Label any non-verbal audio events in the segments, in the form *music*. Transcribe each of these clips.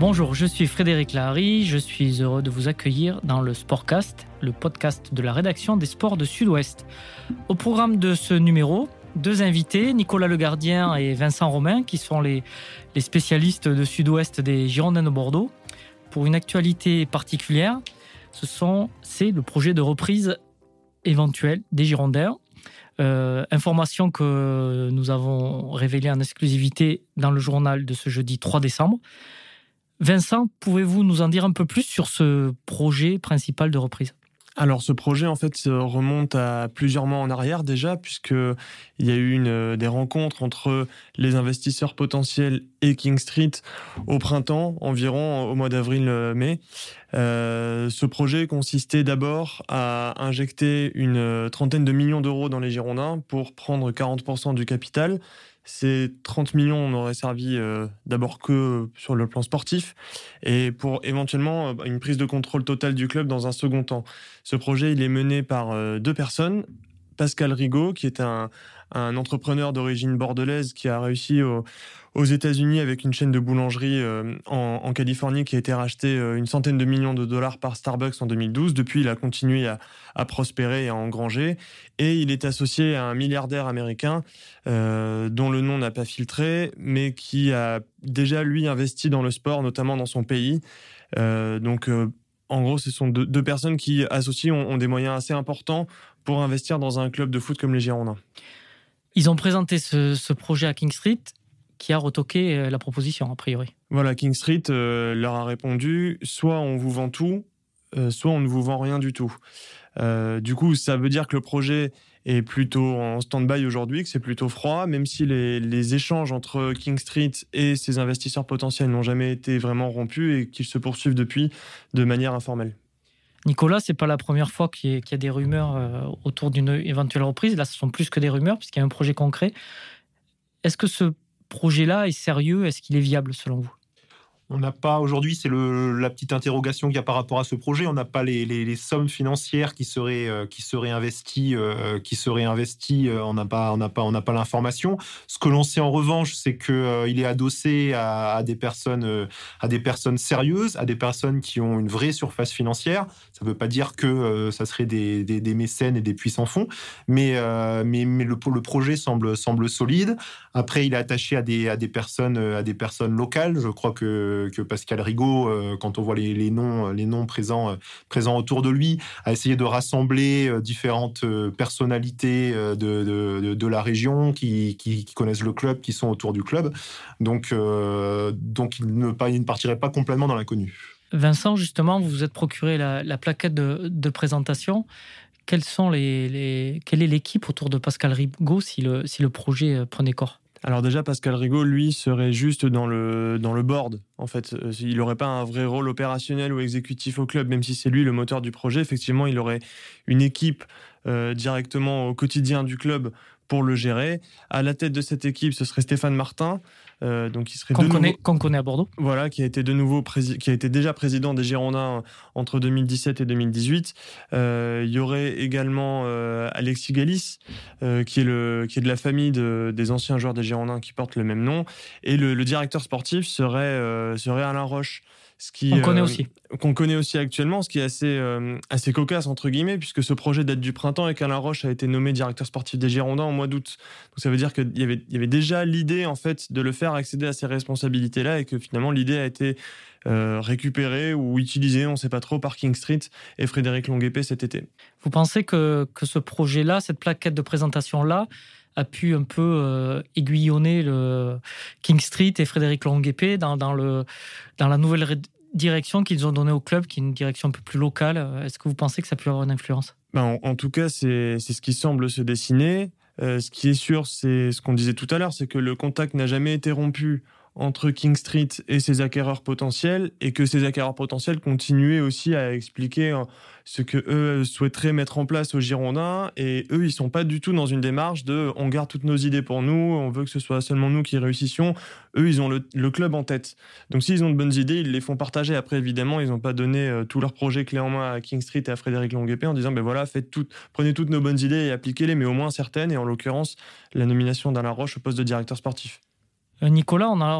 Bonjour, je suis Frédéric Lahari, je suis heureux de vous accueillir dans le Sportcast, le podcast de la rédaction des sports de Sud-Ouest. Au programme de ce numéro, deux invités, Nicolas Le Gardien et Vincent Romain, qui sont les, les spécialistes de Sud-Ouest des Girondins de Bordeaux. Pour une actualité particulière, ce sont, c'est le projet de reprise éventuelle des Girondins. Euh, information que nous avons révélée en exclusivité dans le journal de ce jeudi 3 décembre. Vincent, pouvez-vous nous en dire un peu plus sur ce projet principal de reprise? Alors ce projet en fait remonte à plusieurs mois en arrière déjà puisque il y a eu une, des rencontres entre les investisseurs potentiels et King Street au printemps environ au mois d'avril-mai. Euh, ce projet consistait d'abord à injecter une trentaine de millions d'euros dans les Girondins pour prendre 40% du capital ces 30 millions n'auraient servi euh, d'abord que sur le plan sportif et pour éventuellement euh, une prise de contrôle totale du club dans un second temps. Ce projet, il est mené par euh, deux personnes. Pascal Rigaud, qui est un, un entrepreneur d'origine bordelaise qui a réussi au, aux États-Unis avec une chaîne de boulangerie euh, en, Californie qui a été rachetée euh, une centaine de millions de dollars par Starbucks en 2012. Depuis, il a continué à, prospérer et à engranger. Et il est associé à un milliardaire américain euh, dont le nom n'a pas filtré, mais qui a déjà, lui, investi dans le sport, notamment dans son pays. donc, en gros, ce sont deux, personnes qui, associées, ont des moyens assez importants pour investir dans un club de foot comme les Girondins. Ils ont présenté ce, projet à King Street qui a retoqué euh, la proposition, a priori. Voilà, King Street euh, leur a répondu soit on vous vend tout, euh, soit on ne vous vend rien du tout. du coup, ça veut dire que le projet est plutôt en stand-by aujourd'hui, que c'est plutôt froid, même si les, échanges entre King Street et ses investisseurs potentiels n'ont jamais été vraiment rompus et qu'ils se poursuivent depuis de manière informelle. Nicolas, c'est pas la première fois qu'il y, a des rumeurs autour d'une éventuelle reprise. Là, ce sont plus que des rumeurs puisqu'il y a un projet concret. Est-ce que ce projet-là est sérieux? Est-ce qu'il est viable selon vous? On n'a pas aujourd'hui, c'est la petite interrogation qu'il y a par rapport à ce projet. On n'a pas les, sommes financières qui seraient euh, qui seraient investies, euh, qui seraient investies. Euh, on n'a pas, on n'a pas, on n'a pas l'information. Ce que l'on sait en revanche, c'est que il est adossé à, des personnes, à des personnes sérieuses, à des personnes qui ont une vraie surface financière. Ça ne veut pas dire que ça serait des, des, mécènes et des puissants fonds, mais mais, mais le, le, projet semble semble solide. Après, il est attaché à des à des personnes à des personnes locales. Je crois que que, Pascal Rigaud, euh, quand on voit les, noms, euh, présents autour de lui, a essayé de rassembler euh, différentes personnalités de, la région qui, connaissent le club, qui sont autour du club. Donc, il, ne, partirait pas complètement dans l'inconnu. Vincent, justement, vous vous êtes procuré la, plaquette de, présentation. Quelle est l'équipe autour de Pascal Rigaud si le projet prenait corps? Alors déjà, Pascal Rigaud, lui, serait juste dans le, board. En fait, euh, il n'aurait pas un vrai rôle opérationnel ou exécutif au club, même si c'est lui le moteur du projet. Effectivement, il aurait une équipe euh, directement au quotidien du club pour le gérer. À la tête de cette équipe, ce serait Stéphane Martin, euh, donc il serait qu'on connaît, connaît, à Bordeaux. Voilà, qui a été de nouveau qui a été déjà président des Girondins entre 2017 et 2018. Euh, il y aurait également euh, Alexis Galis, qui est le qui est de la famille des anciens joueurs des Girondins qui portent le même nom, et le, le directeur sportif serait serait Alain Roche qui, on connaît euh, aussi. Qu'on connaît aussi actuellement, ce qui est assez, euh, assez cocasse, entre guillemets, puisque ce projet date du printemps et qu'Alain Roche a été nommé directeur sportif des Girondins en mois d'août. Donc ça veut dire qu'il y avait, y avait déjà l'idée, en fait, de le faire accéder à ces responsabilités-là et que finalement l'idée a été euh, récupérée ou utilisée, on ne sait pas trop, par King Street et Frédéric Longuepé cet été. Vous pensez que, que ce projet-là, cette plaquette de présentation-là, a pu un peu aiguillonner le King Street et Frédéric Longuepé dans, dans, dans la nouvelle direction qu'ils ont donnée au club, qui est une direction un peu plus locale. Est-ce que vous pensez que ça peut avoir une influence? Ben, en, tout cas, c'est ce qui semble se dessiner. Euh, ce qui est sûr, c'est ce qu'on disait tout à l'heure, c'est que le contact n'a jamais été rompu entre King Street et ses acquéreurs potentiels et que ces acquéreurs potentiels continuaient aussi à expliquer euh, ce que eux souhaiteraient mettre en place aux Girondins. Et eux ils sont pas du tout dans une démarche de on garde toutes nos idées pour nous on veut que ce soit seulement nous qui réussissions eux ils ont le, club en tête. Donc s'ils ont de bonnes idées ils les font partager. Après évidemment ils n'ont pas donné euh, tous leurs projets clés en main à King Street et à Frédéric Longuepé en disant ben voilà faites prenez toutes nos bonnes idées et appliquez-les mais au moins certaines et en l'occurrence la nomination d'Alain Roche au poste de directeur sportif. euh, Nicolas, on a,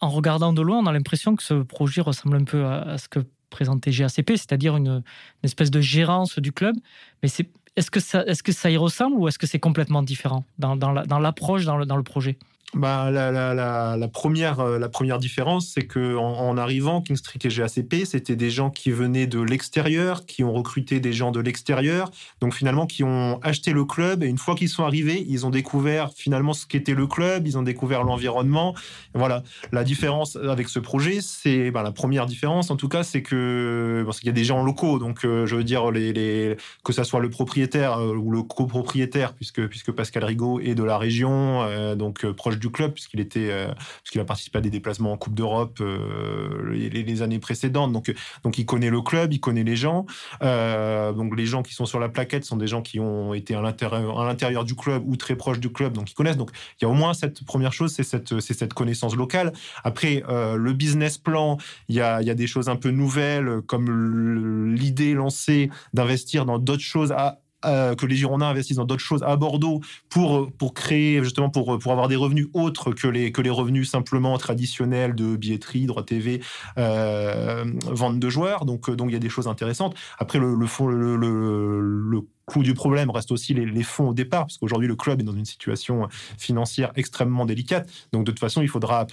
en regardant de loin, on a l'impression que ce projet ressemble un peu à, ce que présentait GACP, c'est-à-dire une, espèce de gérance du club. Mais est-ce que, ça, y ressemble ou est-ce que c'est complètement différent dans, l'approche, dans le projet? Bah, la, la, première, euh, la première différence, c'est que en, arrivant, King Street et GACP, c'était des gens qui venaient de l'extérieur, qui ont recruté des gens de l'extérieur, donc finalement qui ont acheté le club. Et une fois qu'ils sont arrivés, ils ont découvert finalement ce qu'était le club, ils ont découvert l'environnement. Voilà. La différence avec ce projet, c'est bah, la première différence, en tout cas, c'est que parce qu'il y a des gens locaux, donc euh, je veux dire les, les, que ça soit le propriétaire euh, ou le copropriétaire, puisque puisque Pascal Rigaud est de la région, donc proche du club, puisqu'il était, euh, puisqu'il a participé à des déplacements en Coupe d'Europe euh, les, années précédentes. Donc, donc, il connaît le club, il connaît les gens. Euh, donc, les gens qui sont sur la plaquette sont des gens qui ont été à l'intérieur, à l'intérieur du club ou très proches du club, donc ils connaissent. Donc, il y a au moins cette première chose, c'est cette, c'est cette connaissance locale. Après, le business plan, il y a, y a des choses un peu nouvelles, comme l'idée lancée d'investir dans d'autres choses à euh, que les Girondins investissent dans d'autres choses à Bordeaux pour, pour créer, justement, pour, pour avoir des revenus autres que les, que les revenus simplement traditionnels de billetterie, droit TV, euh, vente de joueurs. Donc, donc, il y a des choses intéressantes. Après, le, fond, le coût du problème reste aussi les, fonds au départ, parce qu'aujourd'hui, le club est dans une situation financière extrêmement délicate. Donc, de toute façon, il faudra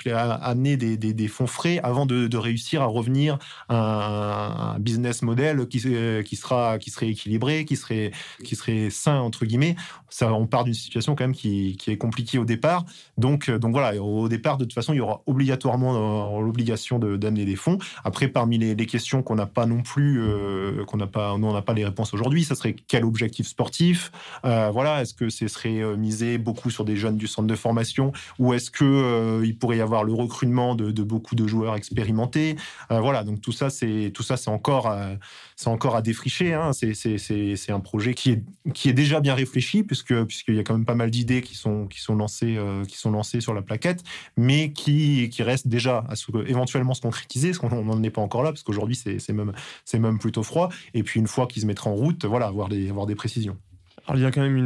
amener des, fonds frais avant de, réussir à revenir à un, business model qui, qui, sera, qui serait équilibré, qui serait, qui serait sain, entre guillemets. Ça, on part d'une situation quand même qui, est compliquée au départ. Donc, donc voilà, au départ, de toute façon, il y aura obligatoirement euh, l'obligation d'amener des fonds. Après, parmi les, questions qu'on n'a pas non plus, euh, qu'on n'a pas, n'a pas les réponses aujourd'hui, ça serait quel objet objectifs sportifs euh, Voilà, est-ce que ce serait euh, misé beaucoup sur des jeunes du centre de formation ou est-ce que euh, il pourrait y avoir le recrutement de, beaucoup de joueurs expérimentés Voilà, donc tout ça, c'est tout ça, c'est encore, c'est encore à défricher. Hein. C'est un projet qui est qui est déjà bien réfléchi puisque puisqu'il y a quand même pas mal d'idées qui sont qui sont lancées qui sont lancées sur la plaquette, mais qui qui restent déjà à éventuellement se concrétiser, parce qu'on n'en est pas encore là, parce qu'aujourd'hui c'est même c'est même plutôt froid. Et puis une fois qu'ils se mettront en route, voilà, avoir des avoir des précisions. Alors, il y a quand même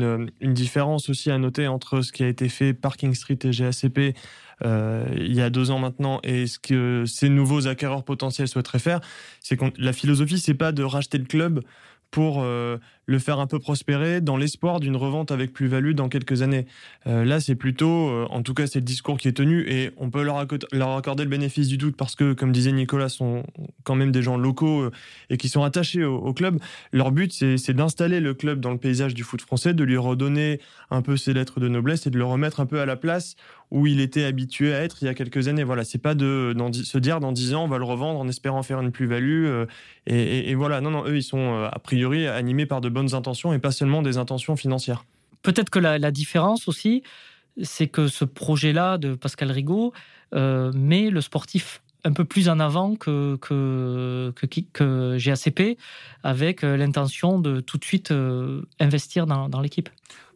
une, différence aussi à noter entre ce qui a été fait par King Street et GACP euh, il y a deux ans maintenant et ce que ces nouveaux acquéreurs potentiels souhaiteraient faire. C'est que la philosophie, c'est pas de racheter le club pour euh, le faire un peu prospérer dans l'espoir d'une revente avec plus-value dans quelques années. Euh, là, c'est plutôt, euh, en tout cas, c'est le discours qui est tenu et on peut leur, accorder le bénéfice du doute parce que, comme disait Nicolas, sont quand même des gens locaux et qui sont attachés au, club. Leur but, c'est d'installer le club dans le paysage du foot français, de lui redonner un peu ses lettres de noblesse et de le remettre un peu à la place où il était habitué à être il y a quelques années. Voilà, c'est pas de se dire dans dix ans on va le revendre en espérant faire une plus-value. et, et, voilà, non, non, eux ils sont a priori animés par de bonnes intentions et pas seulement des intentions financières. Peut-être que la, différence aussi, c'est que ce projet-là de Pascal Rigaud euh, met le sportif un peu plus en avant que, que, que, GACP, avec euh, l'intention de tout de suite euh, investir dans l'équipe.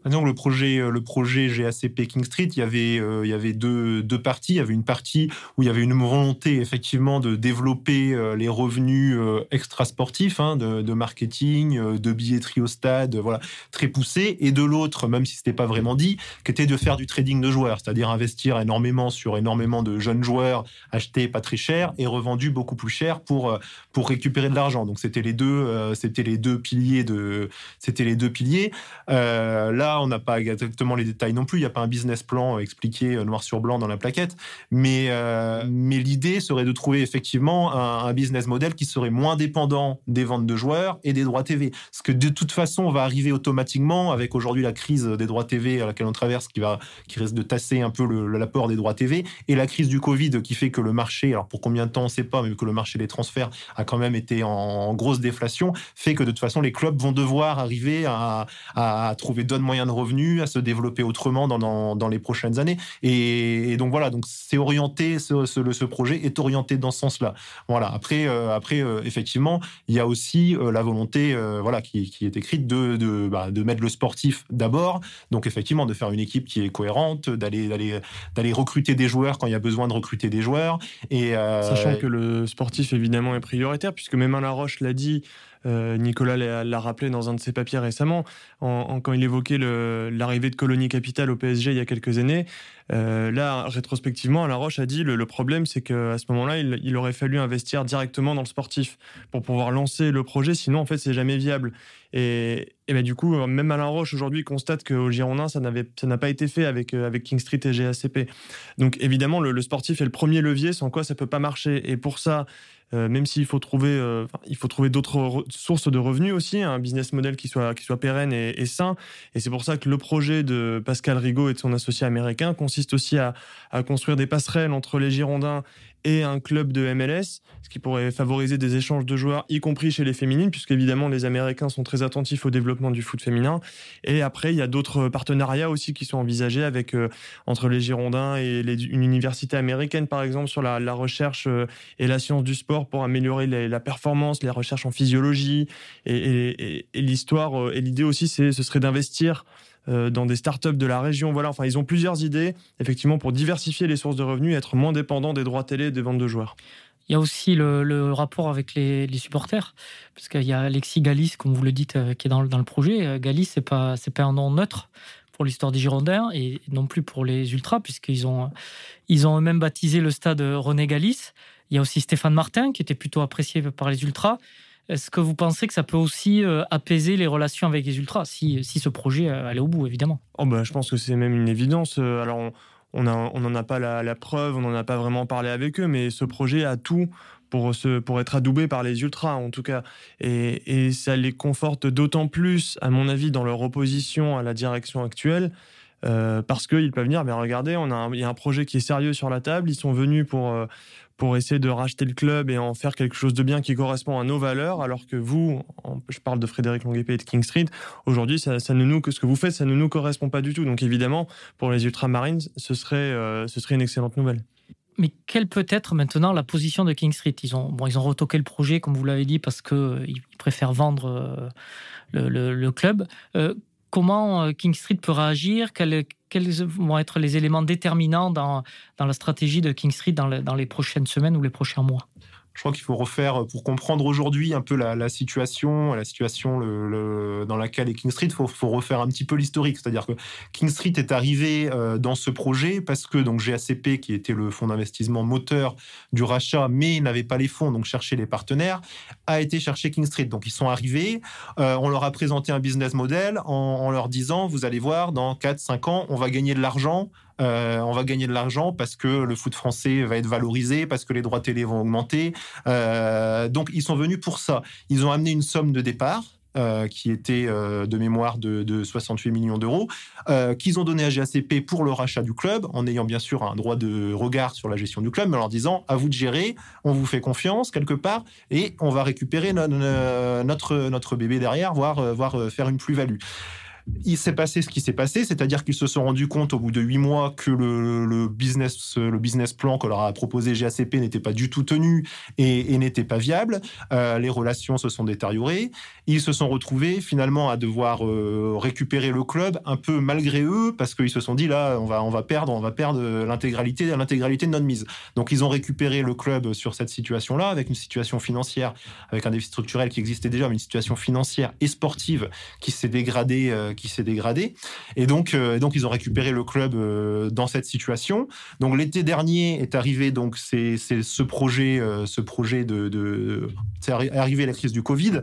Donc le projet, euh, GACP King Street, il y avait, euh, deux, parties. Il y avait une partie où il y avait une volonté effectivement de développer euh, les revenus extra-sportifs, hein, de, marketing, de billetterie au stade, voilà, très poussé. Et de l'autre, même si c'était pas vraiment dit, qui était de faire du trading de joueurs, c'est-à-dire investir énormément sur énormément de jeunes joueurs achetés pas très cher et revendus beaucoup plus cher pour récupérer de l'argent. Donc c'était les deux, les deux piliers de, c'était les deux piliers. là on n'a pas exactement les détails non plus. Il n'y a pas un business plan expliqué euh, noir sur blanc dans la plaquette. Mais, euh, mais l'idée serait de trouver effectivement un, business model qui serait moins dépendant des ventes de joueurs et des droits TV. Ce que de toute façon va arriver automatiquement avec aujourd'hui la crise des droits TV à laquelle on traverse, qui, va, qui risque de tasser un peu l'apport des droits TV, et la crise du Covid qui fait que le marché, alors pour combien de temps on ne sait pas, mais que le marché des transferts a quand même été en, grosse déflation, fait que de toute façon les clubs vont devoir arriver à trouver d'autres moyens de revenus, à se développer autrement dans, dans, les prochaines années. Et, donc voilà, donc c'est orienté, ce, ce, projet est orienté dans ce sens-là. Voilà. Après, euh, après euh, effectivement, il y a aussi euh, la volonté, voilà, qui, qui, est écrite de, de, bah, de mettre le sportif d'abord. Donc effectivement, de faire une équipe qui est cohérente, d'aller d'aller d'aller recruter des joueurs quand il y a besoin de recruter des joueurs. Et sachant que le sportif évidemment est prioritaire, puisque même Alain Roche l'a dit. Nicolas l'a rappelé dans un de ses papiers récemment, quand il évoquait l'arrivée de Colonie Capital au PSG il y a quelques années. là, rétrospectivement, Alain Roche a dit le, le problème, c'est qu'à ce moment-là, il, aurait fallu investir directement dans le sportif pour pouvoir lancer le projet. Sinon, en fait, c'est jamais viable. Et, ben, du coup, même Alain Roche aujourd'hui constate qu'au Girondin, ça n'a pas été fait avec, euh, King Street et GACP. Donc évidemment, le, sportif est le premier levier sans quoi ça peut pas marcher. Et pour ça, euh, même s'il faut trouver, euh, il faut trouver d'autres sources de revenus aussi, un business model qui soit, qui soit pérenne et, sain. Et c'est pour ça que le projet de Pascal Rigaud et de son associé américain consiste aussi à, à construire des passerelles entre les Girondins et un club de MLS, ce qui pourrait favoriser des échanges de joueurs, y compris chez les féminines, puisque évidemment les Américains sont très attentifs au développement du foot féminin. Et après, il y a d'autres partenariats aussi qui sont envisagés avec euh, entre les Girondins et une université américaine, par exemple, sur la, recherche euh, et la science du sport pour améliorer la performance, les recherches en physiologie et, et l'histoire. Euh, et l'idée aussi, c'est ce serait d'investir dans des startups de la région. Voilà, enfin, ils ont plusieurs idées, effectivement, pour diversifier les sources de revenus et être moins dépendants des droits télé et des ventes de joueurs. Il y a aussi le, rapport avec les, supporters, parce qu'il y a Alexis Galis, comme vous le dites, euh, qui est dans, le projet. Euh, Galis, c'est pas c'est pas un nom neutre pour l'histoire des Girondins et non plus pour les Ultras, puisqu'ils ont ils ont eux-mêmes baptisé le stade René Galis. Il y a aussi Stéphane Martin, qui était plutôt apprécié par les Ultras. Est-ce que vous pensez que ça peut aussi euh, apaiser les relations avec les ultras, si, si ce projet euh, allait au bout, évidemment? Oh bah, Je pense que c'est même une évidence. Euh, alors, on n'en on a pas la, preuve, on n'en a pas vraiment parlé avec eux, mais ce projet a tout pour, se, pour être adoubé par les ultras, en tout cas. Et, et ça les conforte d'autant plus, à mon avis, dans leur opposition à la direction actuelle. parce qu'ils peuvent venir, mais regardez, on a il y a un projet qui est sérieux sur la table, ils sont venus pour, pour essayer de racheter le club et en faire quelque chose de bien qui correspond à nos valeurs, alors que vous, je parle de Frédéric Longuepé et de King Street, aujourd'hui, ça, ne nous, que ce que vous faites, ça ne nous correspond pas du tout. Donc évidemment, pour les Ultramarines, ce serait, euh, ce serait une excellente nouvelle. Mais quelle peut être maintenant la position de King Street? Ils ont, bon, ils ont retoqué le projet, comme vous l'avez dit, parce qu'ils euh, préfèrent vendre euh, le, club comment euh, King Street peut réagir? Quels, vont être les éléments déterminants dans, la stratégie de King Street dans les prochaines semaines ou les prochains mois? Je crois qu'il faut refaire, pour comprendre aujourd'hui un peu la, situation, la situation dans laquelle est King Street, il faut, faut, refaire un petit peu l'historique. C'est-à-dire que King Street est arrivé euh, dans ce projet parce que donc GACP, qui était le fonds d'investissement moteur du rachat, mais n'avait pas les fonds, donc cherchait les partenaires, a été chercher King Street. Donc ils sont arrivés, euh, on leur a présenté un business model en leur disant, vous allez voir, dans 4-5 ans, on va gagner de l'argent euh, on va gagner de l'argent parce que le foot français va être valorisé, parce que les droits télé vont augmenter. Euh, donc ils sont venus pour ça. Ils ont amené une somme de départ. Euh, qui était de mémoire de, 68 millions d'euros, qu'ils ont donné à GACP pour le rachat du club, en ayant bien sûr un droit de regard sur la gestion du club, mais en leur disant à vous de gérer, on vous fait confiance quelque part, et on va récupérer notre, notre, bébé derrière, voire, voire faire une plus-value il s'est passé ce qui s'est passé, c'est-à-dire qu'ils se sont rendus compte au bout de huit mois que le, business, plan que leur a proposé GACP n'était pas du tout tenu et, n'était pas viable. Euh, les relations se sont détériorées. Ils se sont retrouvés finalement à devoir euh, récupérer le club un peu malgré eux parce qu'ils se sont dit là on va on va perdre on va perdre l'intégralité l'intégralité de notre mise. Donc ils ont récupéré le club sur cette situation-là avec une situation financière avec un déficit structurel qui existait déjà mais une situation financière et sportive qui s'est dégradée euh, qui s'est dégradé. Et donc, euh, donc, ils ont récupéré le club euh, dans cette situation. Donc, l'été dernier est arrivé donc c'est ce projet, euh, ce projet de, c'est arrivé la crise du Covid.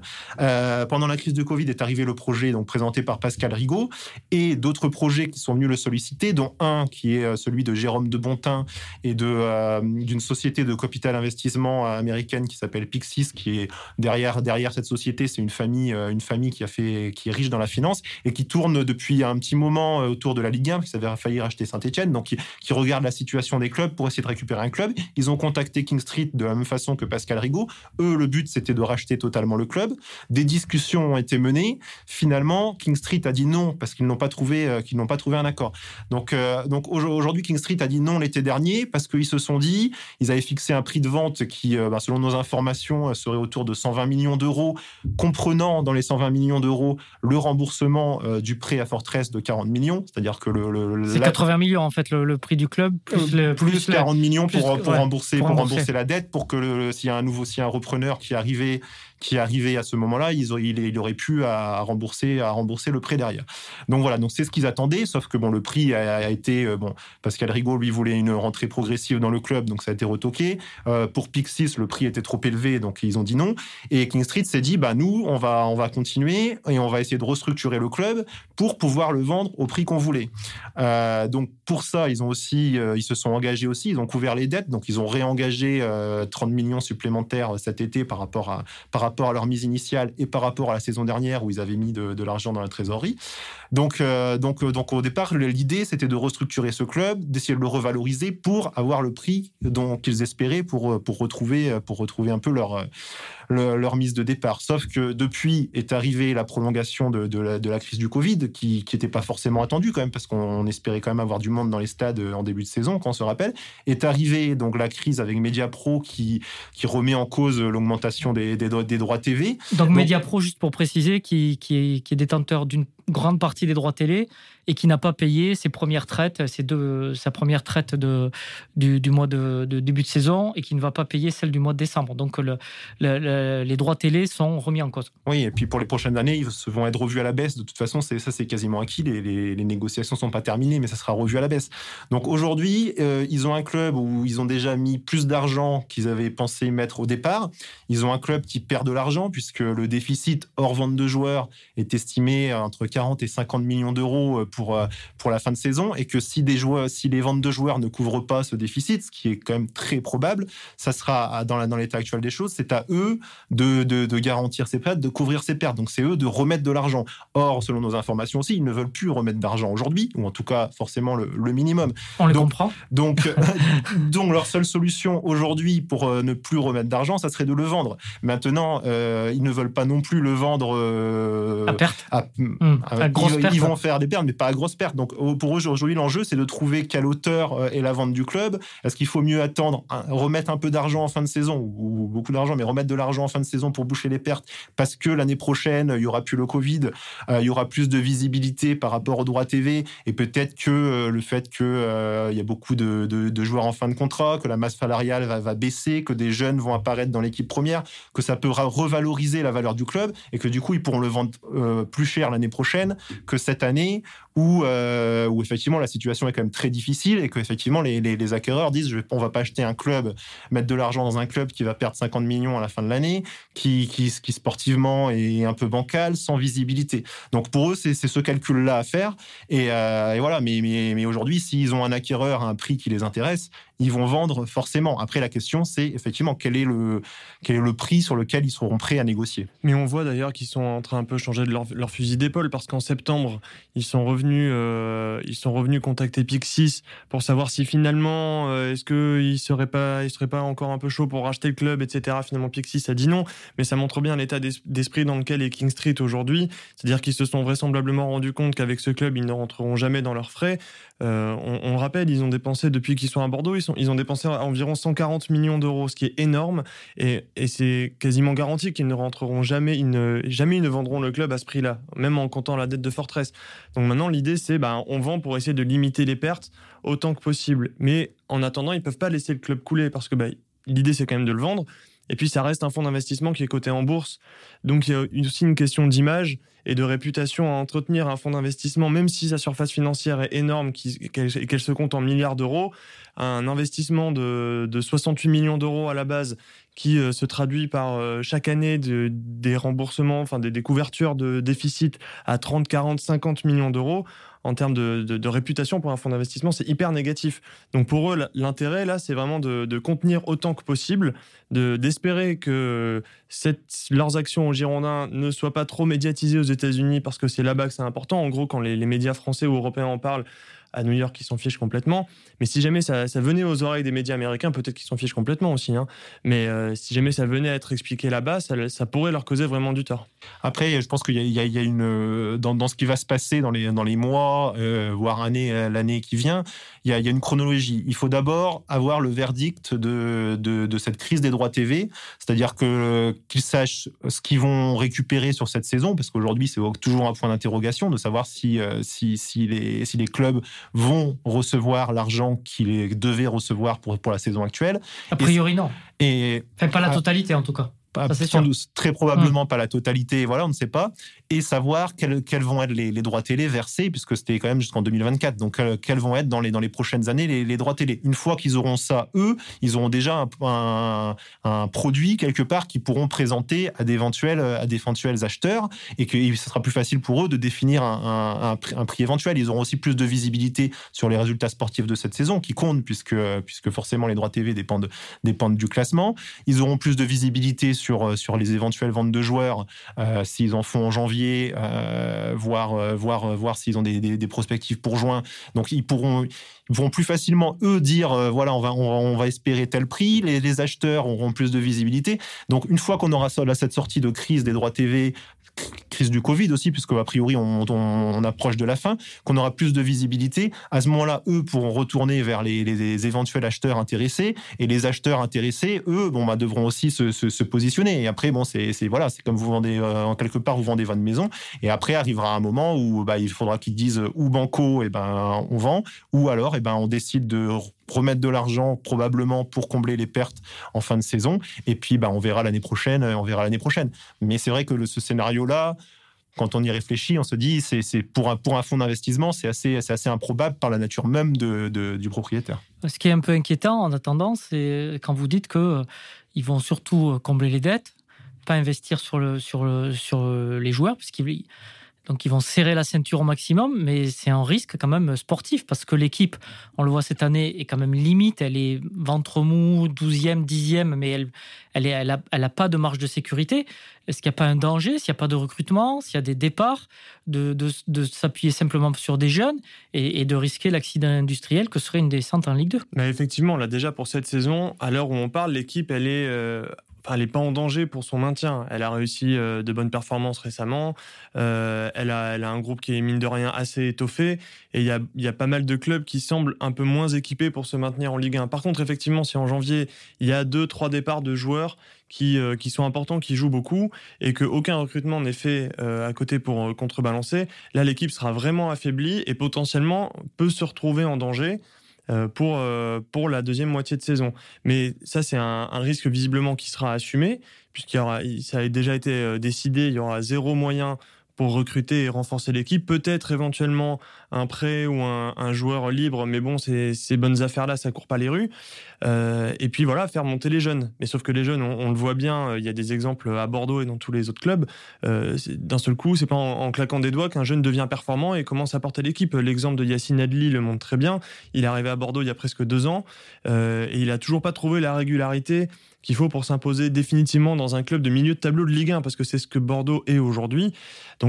pendant la crise du Covid est arrivé le projet donc présenté par Pascal Rigaud et d'autres projets qui sont venus le solliciter, dont un qui est celui de Jérôme de Bontin et de d'une société de capital investissement américaine qui s'appelle Pixis, qui est derrière derrière cette société, c'est une famille une famille qui a fait qui est riche dans la finance et tourne depuis un petit moment euh, autour de la Ligue 1, qui avait failli racheter Saint-Etienne, donc qui, regarde la situation des clubs pour essayer de récupérer un club. Ils ont contacté King Street de la même façon que Pascal Rigaud. Eux, le but, c'était de racheter totalement le club. Des discussions ont été menées. Finalement, King Street a dit non parce qu'ils n'ont pas trouvé, euh, qu'ils pas trouvé un accord. Donc, euh, donc aujourd'hui, King Street a dit non l'été dernier parce qu'ils se sont dit, ils avaient fixé un prix de vente qui, bah, selon nos informations, serait autour de 120 millions d'euros, comprenant dans les 120 millions d'euros le remboursement euh, du prêt à Fortress de 40 millions, c'est-à-dire que le, c'est 80 millions en fait le, prix du club plus, le, plus, 40 millions pour, pour, rembourser, pour rembourser. la dette pour que s'il y a un nouveau s'il y a un repreneur qui est arrivé qui arrivé à ce moment-là, il, il, aurait pu rembourser, à rembourser le prêt derrière. Donc voilà, donc c'est ce qu'ils attendaient, sauf que bon, le prix a, été euh, bon. Pascal Rigaud lui voulait une rentrée progressive dans le club, donc ça a été retoqué. Euh, pour Pixis, le prix était trop élevé, donc ils ont dit non. Et King Street s'est dit, bah nous, on va, on va continuer et on va essayer de restructurer le club pour pouvoir le vendre au prix qu'on voulait. Euh, donc pour ça, ils ont aussi, ils se sont engagés aussi, ils ont couvert les dettes, donc ils ont réengagé 30 millions supplémentaires cet été par rapport à rapport à leur mise initiale et par rapport à la saison dernière où ils avaient mis de l'argent dans la trésorerie. Donc, euh, donc, euh, donc au départ, l'idée, c'était de restructurer ce club, d'essayer de le revaloriser pour avoir le prix dont qu'ils espéraient pour, euh, pour, retrouver, pour retrouver un peu leur, leur, mise de départ. Sauf que depuis est arrivée la prolongation de, de, la, crise du Covid, qui n'était pas forcément attendue quand même, parce qu'on espérait quand même avoir du monde dans les stades en début de saison, quand on se rappelle. Est arrivée donc la crise avec Mediapro qui, qui remet en cause l'augmentation des, des, droits TV. Donc, Mediapro, juste pour préciser, qui, qui, est, qui est détenteur d'une grande partie des droits télé et qui n'a pas payé ses premières traites, ses deux, sa première traite de, du, mois de, début de saison et qui ne va pas payer celle du mois de décembre. Donc le, les droits télé sont remis en cause. Oui, et puis pour les prochaines années, ils vont être revus à la baisse. De toute façon, ça c'est quasiment acquis. Les, négociations ne sont pas terminées, mais ça sera revu à la baisse. Donc aujourd'hui, euh, ils ont un club où ils ont déjà mis plus d'argent qu'ils avaient pensé mettre au départ. Ils ont un club qui perd de l'argent puisque le déficit hors vente de joueurs est estimé entre 40 et 50 millions d'euros pour, euh, pour la fin de saison et que si, des joueurs, si les ventes de joueurs ne couvrent pas ce déficit, ce qui est quand même très probable, ça sera dans, dans l'état actuel des choses, c'est à eux de, de, garantir ces pertes, de couvrir ces pertes. Donc c'est eux de remettre de l'argent. Or, selon nos informations aussi, ils ne veulent plus remettre d'argent aujourd'hui, ou en tout cas forcément le, minimum. On les comprend. Donc, *laughs* donc leur seule solution aujourd'hui pour euh, ne plus remettre d'argent, ça serait de le vendre. Maintenant, euh, ils ne veulent pas non plus le vendre à perte. Mmh. ils, vont faire des pertes, mais pas à grosse perte. Donc pour eux, aujourd'hui, l'enjeu, c'est de trouver quelle hauteur euh, est la vente du club. Est-ce qu'il faut mieux attendre, remettre un peu d'argent en fin de saison, ou beaucoup d'argent, mais remettre de l'argent en fin de saison pour boucher les pertes, parce que l'année prochaine, il y aura plus le Covid, euh, il y aura plus de visibilité par rapport aux droits TV, et peut-être que euh, le fait qu'il il y a beaucoup de, joueurs en fin de contrat, que la masse salariale va baisser, que des jeunes vont apparaître dans l'équipe première, que ça peut revaloriser la valeur du club, et que du coup, ils pourront le vendre plus cher l'année prochaine que cette année où, euh, où effectivement la situation est quand même très difficile et que les, acquéreurs disent je, on va pas acheter un club, mettre de l'argent dans un club qui va perdre 50 millions à la fin de l'année, qui, sportivement est un peu bancal, sans visibilité. Donc pour eux, c'est ce calcul-là à faire. Et, euh, et, voilà, mais, mais, mais aujourd'hui, s'ils ont un acquéreur à un prix qui les intéresse, ils vont vendre forcément. Après, la question, c'est effectivement quel est, le, quel est le prix sur lequel ils seront prêts à négocier? Mais on voit d'ailleurs qu'ils sont en train un peu changer de leur, fusil d'épaule parce qu'en septembre, ils sont revenus, euh, ils sont revenus contacter Pixis pour savoir si finalement, euh, est-ce qu'ils seraient, pas, ils seraient pas encore un peu chaud pour racheter le club, etc. Finalement, Pixis a dit non. Mais ça montre bien l'état d'esprit dans lequel est King Street aujourd'hui. C'est-à-dire qu'ils se sont vraisemblablement rendus compte qu'avec ce club, ils ne rentreront jamais dans leurs frais. Euh, on, on, rappelle, ils ont dépensé depuis qu'ils sont à Bordeaux, ils, ils ont dépensé environ 140 millions d'euros, ce qui est énorme, et, c'est quasiment garanti qu'ils ne rentreront jamais, ils ne, jamais ils ne vendront le club à ce prix-là, même en comptant la dette de Fortress. Donc maintenant, l'idée, c'est bah, on vend pour essayer de limiter les pertes autant que possible. Mais en attendant, ils peuvent pas laisser le club couler parce que bah, l'idée, c'est quand même de le vendre. Et puis, ça reste un fonds d'investissement qui est coté en bourse. Donc, il y a aussi une question d'image et de réputation à entretenir un fonds d'investissement, même si sa surface financière est énorme et qu'elle se compte en milliards d'euros. Un investissement de, 68 millions d'euros à la base qui euh, se traduit par euh, chaque année des remboursements, enfin des, des couvertures de déficit à 30, 40, 50 millions d'euros en termes de, réputation pour un fonds d'investissement, c'est hyper négatif. Donc pour eux, l'intérêt là, c'est vraiment de, contenir autant que possible, d'espérer que leurs actions au Girondins ne soient pas trop médiatisées aux États-Unis parce que c'est là-bas que c'est important. En gros, quand les médias français ou européens en parlent, à New York, ils s'en fichent complètement. Mais si jamais ça, venait aux oreilles des médias américains, peut-être qu'ils s'en fichent complètement aussi. Hein. Mais euh, si jamais ça venait à être expliqué là-bas, ça, pourrait leur causer vraiment du tort. Après, je pense qu'il y, a une dans, ce qui va se passer dans les, dans les mois, euh, voire année, euh, l'année qui vient, il y, a, une chronologie. Il faut d'abord avoir le verdict de, de, cette crise des droits TV, c'est-à-dire qu'ils sachent ce qu'ils vont récupérer sur cette saison, parce qu'aujourd'hui c'est toujours un point d'interrogation de savoir si, si, les, si les clubs vont recevoir l'argent qu'ils devaient recevoir pour, pour la saison actuelle. A priori, non. Et, pas la totalité, en tout cas. Très probablement pas la totalité, voilà, on ne sait pas, et savoir quels, vont être les, droits télé versés, puisque c'était quand même jusqu'en 2024. Donc, euh, quels vont être dans les, dans les prochaines années les, droits télé? Une fois qu'ils auront ça, eux, ils auront déjà un, un, produit quelque part qu'ils pourront présenter à d'éventuels à d'éventuels acheteurs, et que ce sera plus facile pour eux de définir un, un, prix éventuel. Ils auront aussi plus de visibilité sur les résultats sportifs de cette saison, qui comptent, puisque, puisque forcément les droits TV dépendent, dépendent du classement. Ils auront plus de visibilité sur, sur les éventuelles ventes de joueurs, euh, s'ils en font en janvier, euh, voir, euh, voir, s'ils ont des, des, perspectives pour juin. Donc ils pourront, ils pourront plus facilement, eux, dire, voilà, on va, on, va espérer tel prix. Les, acheteurs auront plus de visibilité. Donc une fois qu'on aura cette sortie de crise des droits TV, crise du Covid aussi, puisque a priori on, on, approche de la fin, qu'on aura plus de visibilité. À ce moment-là, eux pourront retourner vers les, les, éventuels acheteurs intéressés, et les acheteurs intéressés, eux, bon, bah, devront aussi se, se, positionner. Et après, bon, c'est voilà, c'est comme vous vendez euh, en quelque part, vous vendez votre maison, et après arrivera un moment où bah, il faudra qu'ils disent ou banco, et eh ben on vend, ou alors, et eh ben on décide de remettre de l'argent probablement pour combler les pertes en fin de saison. Et puis, bah, on verra l'année prochaine. On verra l'année prochaine. Mais c'est vrai que ce scénario-là, quand on y réfléchit, on se dit, c'est pour un, pour un fonds d'investissement, c'est assez, assez improbable par la nature même du propriétaire. Ce qui est un peu inquiétant en attendant, c'est quand vous dites qu'ils euh, vont surtout combler les dettes, pas investir sur, le, sur, sur les joueurs, puisqu'ils donc ils vont serrer la ceinture au maximum, mais c'est un risque quand même sportif parce que l'équipe, on le voit cette année, est quand même limite. Elle est ventre mou, 12e, 10e, mais elle elle, est, elle, a, pas de marge de sécurité. Est-ce qu'il n'y a pas un danger? S'il n'y a pas de recrutement, s'il y a des départs, de, de, s'appuyer simplement sur des jeunes et, de risquer l'accident industriel que serait une descente en Ligue 2 mais Effectivement, là déjà pour cette saison, à l'heure où on parle, l'équipe elle est euh, elle n'est pas en danger pour son maintien. Elle a réussi euh, de bonnes performances récemment. Euh, elle, a, un groupe qui est mine de rien assez étoffé. Et il y a, y a, pas mal de clubs qui semblent un peu moins équipés pour se maintenir en Ligue 1. Par contre, effectivement, si en janvier, il y a deux, trois départs de joueurs qui, euh, qui sont importants, qui jouent beaucoup, et qu'aucun recrutement n'est fait à côté pour contrebalancer, là, l'équipe sera vraiment affaiblie et potentiellement peut se retrouver en danger. Euh, pour, euh, pour la deuxième moitié de saison. Mais ça, c'est un, risque visiblement qui sera assumé, puisqu'il y aura, ça a déjà été euh, décidé, il y aura zéro moyen pour recruter et renforcer l'équipe. Peut-être éventuellement un prêt ou un, joueur libre, mais bon, ces, bonnes affaires-là, ça court pas les rues. Euh, et puis voilà, faire monter les jeunes. Mais sauf que les jeunes, on, le voit bien, il y a des exemples à Bordeaux et dans tous les autres clubs. Euh, D'un seul coup, c'est pas en, claquant des doigts qu'un jeune devient performant et commence à porter l'équipe. L'exemple de Yacine Adli le montre très bien. Il est arrivé à Bordeaux il y a presque deux ans euh, et il a toujours pas trouvé la régularité qu'il faut pour s'imposer définitivement dans un club de milieu de tableau de Ligue 1, parce que c'est ce que Bordeaux est aujourd'hui.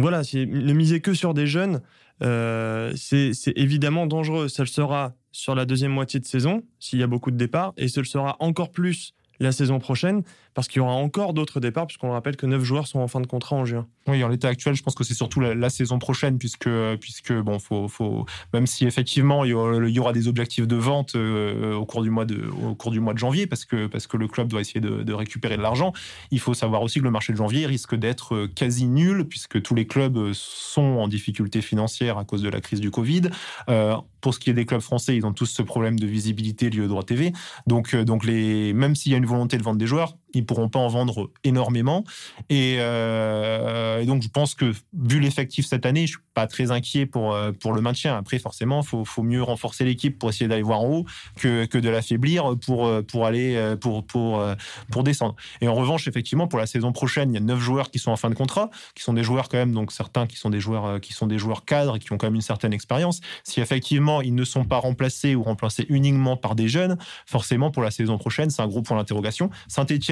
Voilà, ne miser que sur des jeunes, euh, c'est évidemment dangereux. Ça le sera sur la deuxième moitié de saison, s'il y a beaucoup de départs, et ce le sera encore plus la saison prochaine, parce qu'il y aura encore d'autres départs, puisqu'on rappelle que neuf joueurs sont en fin de contrat en juin. Oui, en l'état actuel, je pense que c'est surtout la, saison prochaine, puisque, puisque bon, faut, faut, même si effectivement il y aura, des objectifs de vente euh, au, cours du mois de, au cours du mois de janvier, parce que, parce que le club doit essayer de, récupérer de l'argent, il faut savoir aussi que le marché de janvier risque d'être quasi nul, puisque tous les clubs sont en difficulté financière à cause de la crise du Covid. Euh, pour ce qui est des clubs français, ils ont tous ce problème de visibilité lié au droit TV. Donc, euh, donc les, même s'il y a une volonté de vendre des joueurs, ils pourront pas en vendre énormément. Euh, et, donc, je pense que vu l'effectif cette année, je suis pas très inquiet pour, euh, pour le maintien. Après, forcément, faut, faut mieux renforcer l'équipe pour essayer d'aller voir en haut que, que de l'affaiblir pour, euh, pour aller pour, pour, pour descendre. Et en revanche, effectivement, pour la saison prochaine, il y a neuf joueurs qui sont en fin de contrat, qui sont des joueurs quand même, donc certains qui sont des joueurs qui sont des joueurs cadres qui ont quand même une certaine expérience. Si effectivement ils ne sont pas remplacés ou remplacés uniquement par des jeunes, forcément pour la saison prochaine, c'est un gros point d'interrogation.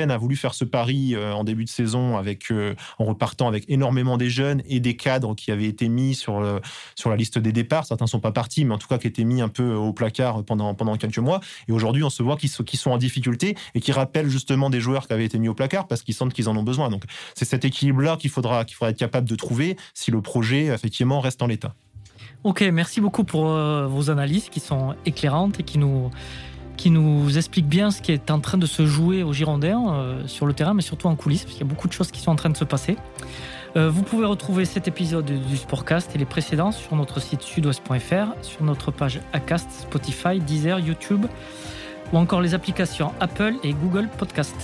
A voulu faire ce pari euh, en début de saison euh, en repartant avec énormément des jeunes et des cadres qui avaient été mis sur, sur la liste des départs. Certains ne sont pas partis, mais en tout cas qui étaient mis un peu au placard pendant, pendant quelques mois. Et aujourd'hui, on se voit qu'ils sont en difficulté et qui rappellent justement des joueurs qui avaient été mis au placard parce qu'ils sentent qu'ils en ont besoin. Donc c'est cet équilibre-là qu'il faudra, qu'il faudra être capable de trouver si le projet effectivement reste en l'état. Ok, merci beaucoup pour euh, vos analyses qui sont éclairantes et qui nous, qui nous explique bien ce qui est en train de se jouer aux Girondins euh, sur le terrain, mais surtout en coulisses, parce qu'il y a beaucoup de choses qui sont en train de se passer. Euh, vous pouvez retrouver cet épisode du Sportcast et les précédents sur notre site sudouest.fr, sur notre page Acast, Spotify, Deezer, YouTube, ou encore les applications Apple et Google Podcast.